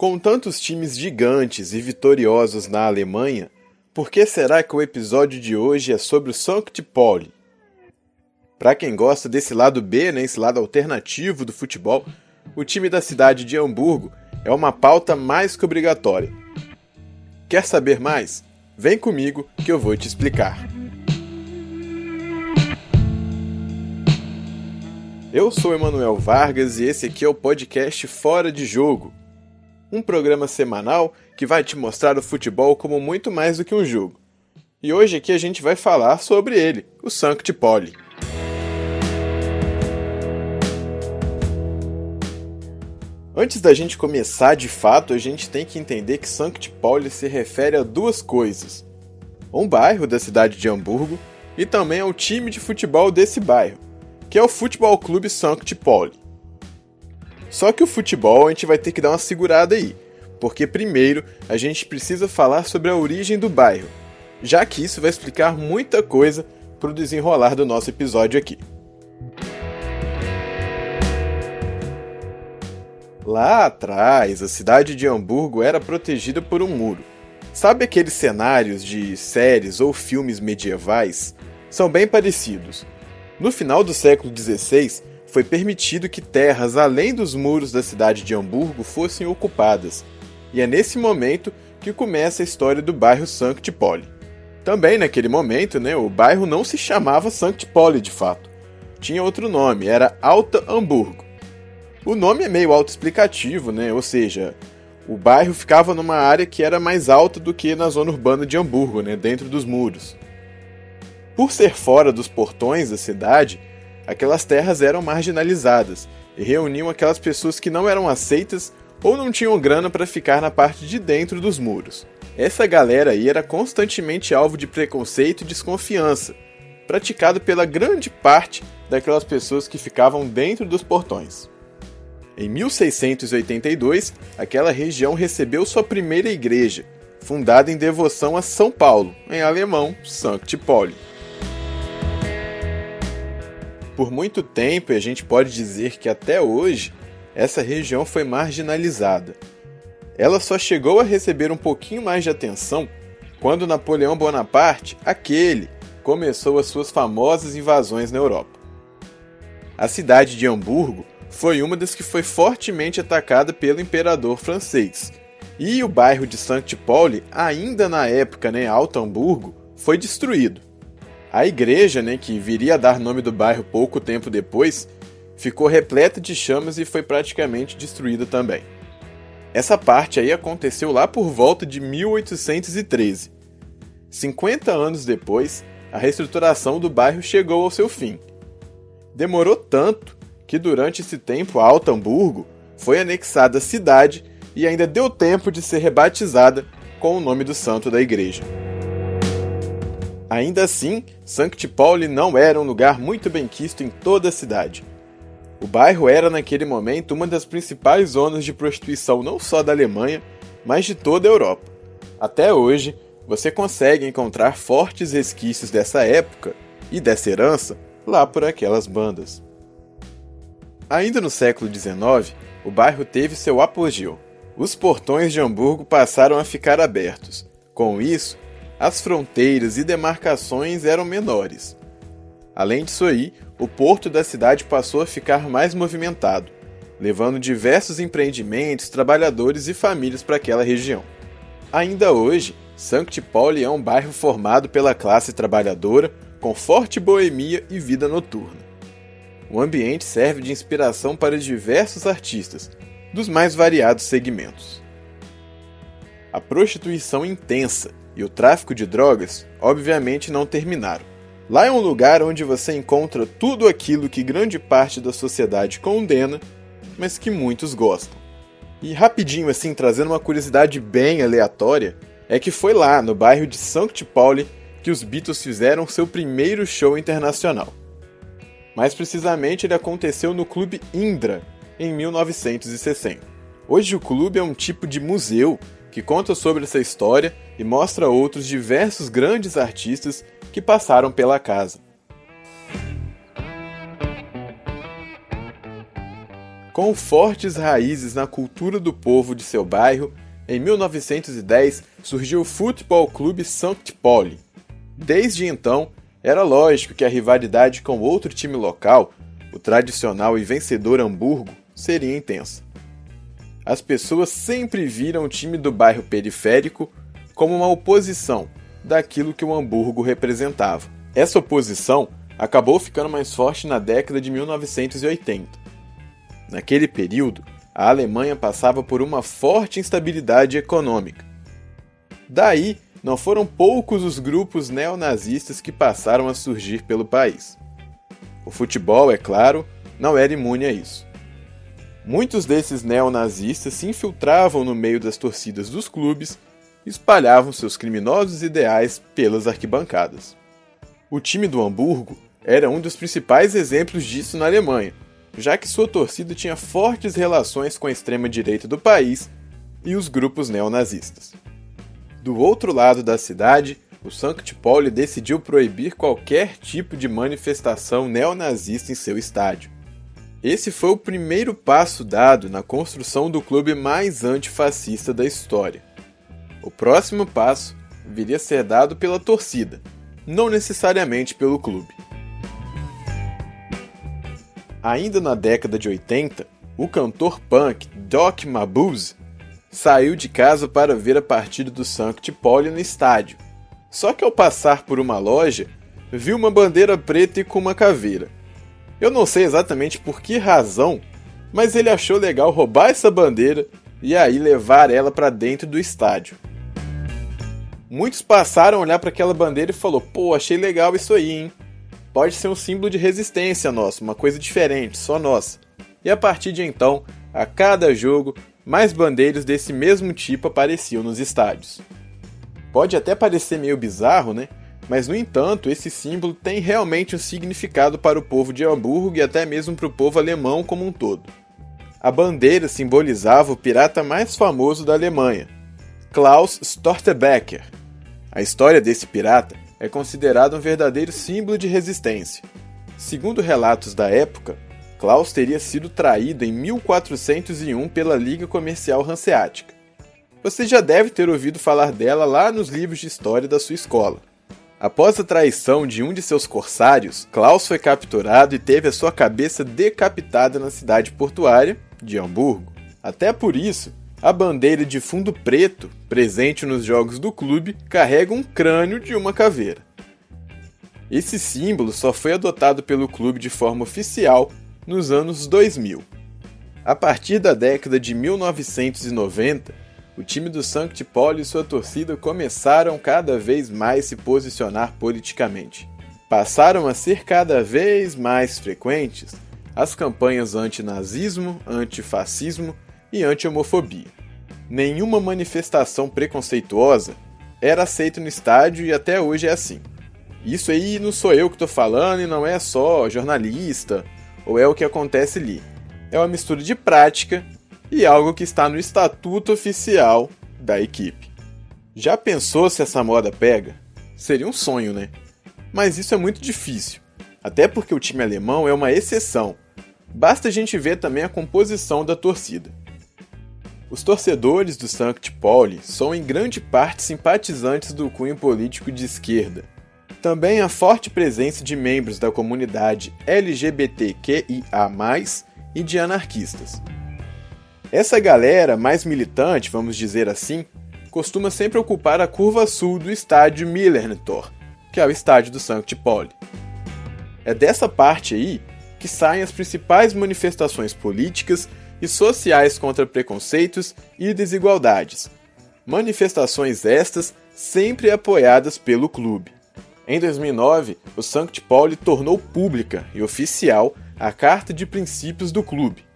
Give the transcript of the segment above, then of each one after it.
Com tantos times gigantes e vitoriosos na Alemanha, por que será que o episódio de hoje é sobre o Sankt Pauli? Para quem gosta desse lado B, né, esse lado alternativo do futebol, o time da cidade de Hamburgo é uma pauta mais que obrigatória. Quer saber mais? Vem comigo que eu vou te explicar. Eu sou Emanuel Vargas e esse aqui é o podcast Fora de Jogo um programa semanal que vai te mostrar o futebol como muito mais do que um jogo. E hoje aqui a gente vai falar sobre ele, o Sankt Pauli. Antes da gente começar de fato, a gente tem que entender que Sankt Pauli se refere a duas coisas: um bairro da cidade de Hamburgo e também ao time de futebol desse bairro, que é o Futebol Clube Sankt Pauli. Só que o futebol a gente vai ter que dar uma segurada aí, porque primeiro a gente precisa falar sobre a origem do bairro, já que isso vai explicar muita coisa para o desenrolar do nosso episódio aqui. Lá atrás, a cidade de Hamburgo era protegida por um muro. Sabe aqueles cenários de séries ou filmes medievais? São bem parecidos. No final do século XVI, foi permitido que terras além dos muros da cidade de Hamburgo fossem ocupadas, e é nesse momento que começa a história do bairro Sankt Pauli. Também naquele momento, né, o bairro não se chamava Sankt Pauli de fato. Tinha outro nome, era Alta Hamburgo. O nome é meio autoexplicativo, né? Ou seja, o bairro ficava numa área que era mais alta do que na zona urbana de Hamburgo, né, dentro dos muros. Por ser fora dos portões da cidade, aquelas terras eram marginalizadas e reuniam aquelas pessoas que não eram aceitas ou não tinham grana para ficar na parte de dentro dos muros. Essa galera aí era constantemente alvo de preconceito e desconfiança, praticado pela grande parte daquelas pessoas que ficavam dentro dos portões. Em 1682, aquela região recebeu sua primeira igreja, fundada em devoção a São Paulo, em alemão Sankt Pauli. Por muito tempo, e a gente pode dizer que até hoje, essa região foi marginalizada. Ela só chegou a receber um pouquinho mais de atenção quando Napoleão Bonaparte, aquele, começou as suas famosas invasões na Europa. A cidade de Hamburgo foi uma das que foi fortemente atacada pelo imperador francês. E o bairro de Sankt Pauli, ainda na época, né, Alto Hamburgo, foi destruído. A igreja, né, que viria a dar nome do bairro pouco tempo depois, ficou repleta de chamas e foi praticamente destruída também. Essa parte aí aconteceu lá por volta de 1813. 50 anos depois, a reestruturação do bairro chegou ao seu fim. Demorou tanto que durante esse tempo a Alto Hamburgo foi anexada à cidade e ainda deu tempo de ser rebatizada com o nome do santo da igreja. Ainda assim, Sankt Pauli não era um lugar muito bem quisto em toda a cidade. O bairro era naquele momento uma das principais zonas de prostituição não só da Alemanha, mas de toda a Europa. Até hoje, você consegue encontrar fortes resquícios dessa época e dessa herança lá por aquelas bandas. Ainda no século XIX, o bairro teve seu apogeu. Os portões de Hamburgo passaram a ficar abertos. Com isso, as fronteiras e demarcações eram menores. Além disso aí, o porto da cidade passou a ficar mais movimentado, levando diversos empreendimentos, trabalhadores e famílias para aquela região. Ainda hoje, Sankt Pauli é um bairro formado pela classe trabalhadora, com forte boemia e vida noturna. O ambiente serve de inspiração para diversos artistas, dos mais variados segmentos. A prostituição intensa e o tráfico de drogas, obviamente, não terminaram. Lá é um lugar onde você encontra tudo aquilo que grande parte da sociedade condena, mas que muitos gostam. E rapidinho assim, trazendo uma curiosidade bem aleatória, é que foi lá, no bairro de Sankt Pauli, que os Beatles fizeram seu primeiro show internacional. Mais precisamente, ele aconteceu no Clube Indra, em 1960. Hoje o clube é um tipo de museu que conta sobre essa história e mostra outros diversos grandes artistas que passaram pela casa. Com fortes raízes na cultura do povo de seu bairro, em 1910 surgiu o Futebol Clube Sankt Pauli. Desde então, era lógico que a rivalidade com outro time local, o tradicional e vencedor Hamburgo, seria intensa. As pessoas sempre viram o time do bairro periférico como uma oposição daquilo que o Hamburgo representava. Essa oposição acabou ficando mais forte na década de 1980. Naquele período, a Alemanha passava por uma forte instabilidade econômica. Daí, não foram poucos os grupos neonazistas que passaram a surgir pelo país. O futebol, é claro, não era imune a isso. Muitos desses neonazistas se infiltravam no meio das torcidas dos clubes e espalhavam seus criminosos ideais pelas arquibancadas. O time do Hamburgo era um dos principais exemplos disso na Alemanha, já que sua torcida tinha fortes relações com a extrema-direita do país e os grupos neonazistas. Do outro lado da cidade, o Sankt Pauli decidiu proibir qualquer tipo de manifestação neonazista em seu estádio. Esse foi o primeiro passo dado na construção do clube mais antifascista da história. O próximo passo viria a ser dado pela torcida, não necessariamente pelo clube. Ainda na década de 80, o cantor punk Doc Mabuse saiu de casa para ver a partida do Sankt Pauli no estádio. Só que ao passar por uma loja, viu uma bandeira preta e com uma caveira. Eu não sei exatamente por que razão, mas ele achou legal roubar essa bandeira e aí levar ela para dentro do estádio. Muitos passaram a olhar para aquela bandeira e falou: "Pô, achei legal isso aí, hein? Pode ser um símbolo de resistência nosso, uma coisa diferente, só nossa". E a partir de então, a cada jogo, mais bandeiras desse mesmo tipo apareciam nos estádios. Pode até parecer meio bizarro, né? Mas no entanto, esse símbolo tem realmente um significado para o povo de Hamburgo e até mesmo para o povo alemão como um todo. A bandeira simbolizava o pirata mais famoso da Alemanha, Klaus Stortebecker. A história desse pirata é considerada um verdadeiro símbolo de resistência. Segundo relatos da época, Klaus teria sido traído em 1401 pela Liga Comercial Hanseática. Você já deve ter ouvido falar dela lá nos livros de história da sua escola. Após a traição de um de seus corsários, Klaus foi capturado e teve a sua cabeça decapitada na cidade portuária de Hamburgo. Até por isso, a bandeira de fundo preto, presente nos jogos do clube, carrega um crânio de uma caveira. Esse símbolo só foi adotado pelo clube de forma oficial nos anos 2000. A partir da década de 1990, o time do Sankt Pauli e sua torcida começaram cada vez mais se posicionar politicamente. Passaram a ser cada vez mais frequentes as campanhas anti-nazismo, antifascismo e anti-homofobia. Nenhuma manifestação preconceituosa era aceita no estádio e até hoje é assim. Isso aí não sou eu que estou falando e não é só jornalista ou é o que acontece ali. É uma mistura de prática e algo que está no estatuto oficial da equipe. Já pensou se essa moda pega? Seria um sonho, né? Mas isso é muito difícil, até porque o time alemão é uma exceção. Basta a gente ver também a composição da torcida. Os torcedores do Sankt Pauli são em grande parte simpatizantes do cunho político de esquerda, também a forte presença de membros da comunidade LGBTQIA, e de anarquistas. Essa galera mais militante, vamos dizer assim, costuma sempre ocupar a curva sul do estádio Millertor, que é o estádio do Sankt Pauli. É dessa parte aí que saem as principais manifestações políticas e sociais contra preconceitos e desigualdades. Manifestações estas sempre apoiadas pelo clube. Em 2009, o Sankt Pauli tornou pública e oficial a Carta de Princípios do clube.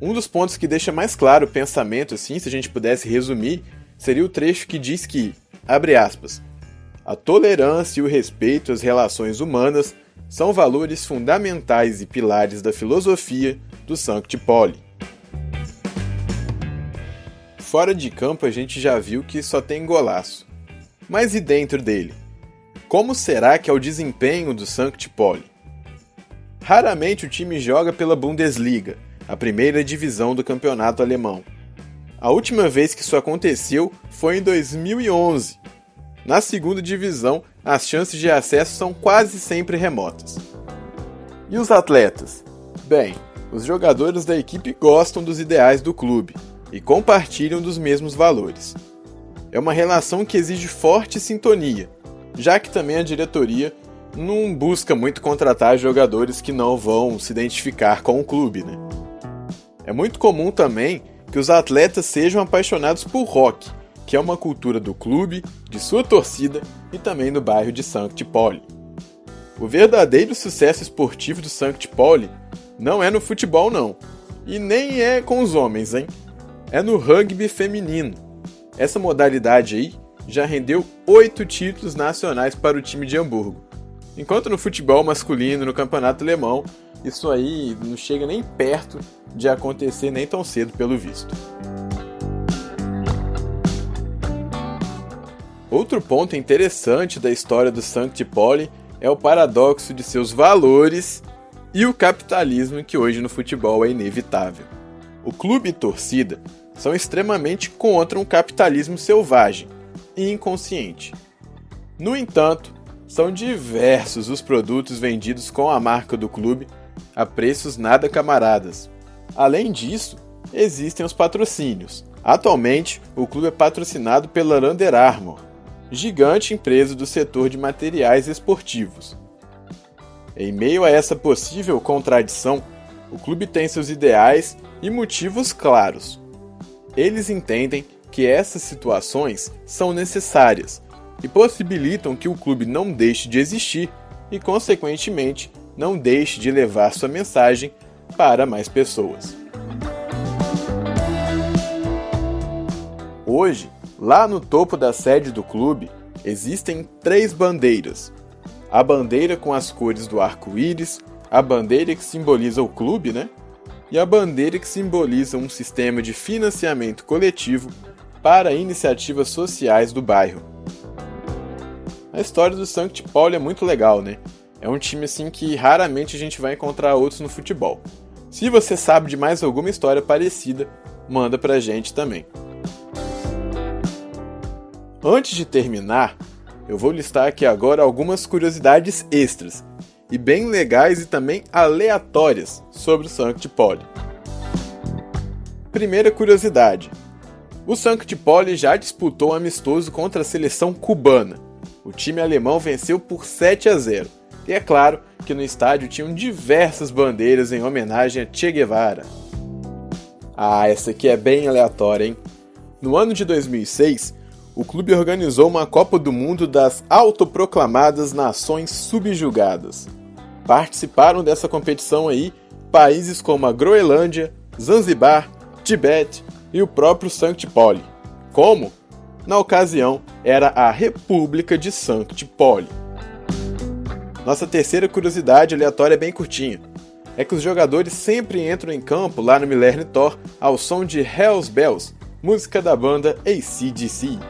Um dos pontos que deixa mais claro o pensamento, assim, se a gente pudesse resumir, seria o trecho que diz que, abre aspas, a tolerância e o respeito às relações humanas são valores fundamentais e pilares da filosofia do Sankt Pauli. Fora de campo a gente já viu que só tem golaço. Mas e dentro dele? Como será que é o desempenho do Sankt Pauli? Raramente o time joga pela Bundesliga, a primeira divisão do campeonato alemão. A última vez que isso aconteceu foi em 2011. Na segunda divisão, as chances de acesso são quase sempre remotas. E os atletas? Bem, os jogadores da equipe gostam dos ideais do clube e compartilham dos mesmos valores. É uma relação que exige forte sintonia, já que também a diretoria não busca muito contratar jogadores que não vão se identificar com o clube. Né? É muito comum também que os atletas sejam apaixonados por rock, que é uma cultura do clube, de sua torcida e também do bairro de Sankt Pauli. O verdadeiro sucesso esportivo do Sankt Pauli não é no futebol não, e nem é com os homens, hein? É no rugby feminino. Essa modalidade aí já rendeu oito títulos nacionais para o time de Hamburgo. Enquanto no futebol masculino, no campeonato alemão, isso aí não chega nem perto de acontecer nem tão cedo, pelo visto. Outro ponto interessante da história do Sankt Pauli é o paradoxo de seus valores e o capitalismo que hoje no futebol é inevitável. O clube e torcida são extremamente contra um capitalismo selvagem e inconsciente. No entanto, são diversos os produtos vendidos com a marca do clube a preços nada camaradas. Além disso, existem os patrocínios. Atualmente, o clube é patrocinado pela Under Armour, gigante empresa do setor de materiais esportivos. Em meio a essa possível contradição, o clube tem seus ideais e motivos claros. Eles entendem que essas situações são necessárias e possibilitam que o clube não deixe de existir e, consequentemente, não deixe de levar sua mensagem para mais pessoas. Hoje, lá no topo da sede do clube, existem três bandeiras: a bandeira com as cores do arco-íris, a bandeira que simboliza o clube, né? E a bandeira que simboliza um sistema de financiamento coletivo para iniciativas sociais do bairro. A história do Sankt Pauli é muito legal, né? É um time assim que raramente a gente vai encontrar outros no futebol. Se você sabe de mais alguma história parecida, manda pra gente também. Antes de terminar, eu vou listar aqui agora algumas curiosidades extras e bem legais e também aleatórias sobre o Sankt Pauli. Primeira curiosidade: o Sankt Pauli já disputou um amistoso contra a seleção cubana o time alemão venceu por 7 a 0. E é claro que no estádio tinham diversas bandeiras em homenagem a Che Guevara. Ah, essa aqui é bem aleatória, hein? No ano de 2006, o clube organizou uma Copa do Mundo das autoproclamadas Nações Subjugadas. Participaram dessa competição aí países como a Groenlândia, Zanzibar, Tibete e o próprio Sankt Pauli. Como? Na ocasião, era a República de Sankt Pauli. Nossa terceira curiosidade aleatória é bem curtinha. É que os jogadores sempre entram em campo lá no Millennium Thor ao som de Hells Bells, música da banda ACDC.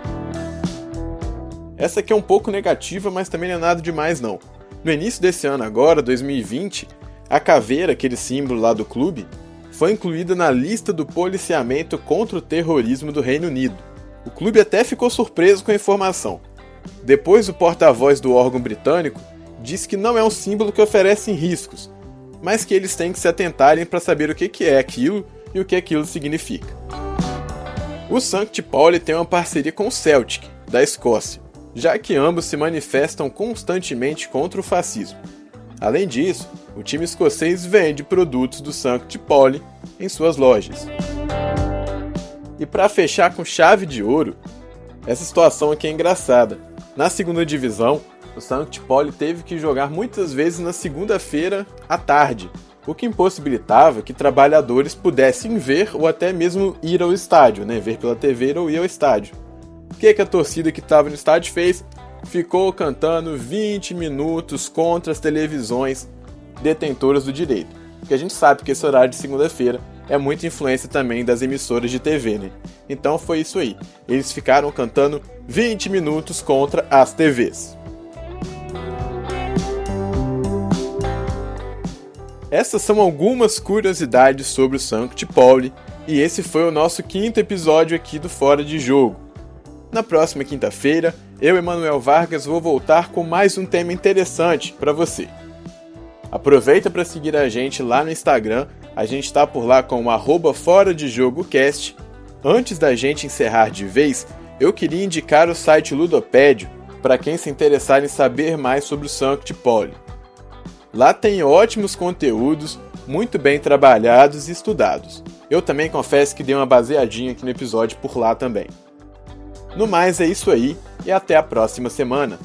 Essa aqui é um pouco negativa, mas também não é nada demais não. No início desse ano agora, 2020, a caveira, aquele símbolo lá do clube, foi incluída na lista do policiamento contra o terrorismo do Reino Unido. O clube até ficou surpreso com a informação. Depois, o porta-voz do órgão britânico disse que não é um símbolo que oferece riscos, mas que eles têm que se atentarem para saber o que é aquilo e o que aquilo significa. O Sankt Pauli tem uma parceria com o Celtic, da Escócia, já que ambos se manifestam constantemente contra o fascismo. Além disso, o time escocês vende produtos do Sankt Pauli em suas lojas. E para fechar com chave de ouro, essa situação aqui é engraçada. Na segunda divisão, o Sankt Pauli teve que jogar muitas vezes na segunda-feira à tarde, o que impossibilitava que trabalhadores pudessem ver ou até mesmo ir ao estádio, né? ver pela TV ou ir ao estádio. O que, que a torcida que estava no estádio fez? Ficou cantando 20 minutos contra as televisões detentoras do direito. Porque a gente sabe que esse horário de segunda-feira é muita influência também das emissoras de TV, né? Então foi isso aí. Eles ficaram cantando 20 minutos contra as TVs. Essas são algumas curiosidades sobre o Sanct Pauli e esse foi o nosso quinto episódio aqui do Fora de Jogo. Na próxima quinta-feira, eu, Emanuel Vargas, vou voltar com mais um tema interessante para você. Aproveita para seguir a gente lá no Instagram, a gente está por lá com o Fora de Jogo Cast. Antes da gente encerrar de vez, eu queria indicar o site Ludopédio para quem se interessar em saber mais sobre o Sanct Pauli. Lá tem ótimos conteúdos, muito bem trabalhados e estudados. Eu também confesso que dei uma baseadinha aqui no episódio por lá também. No mais é isso aí e até a próxima semana.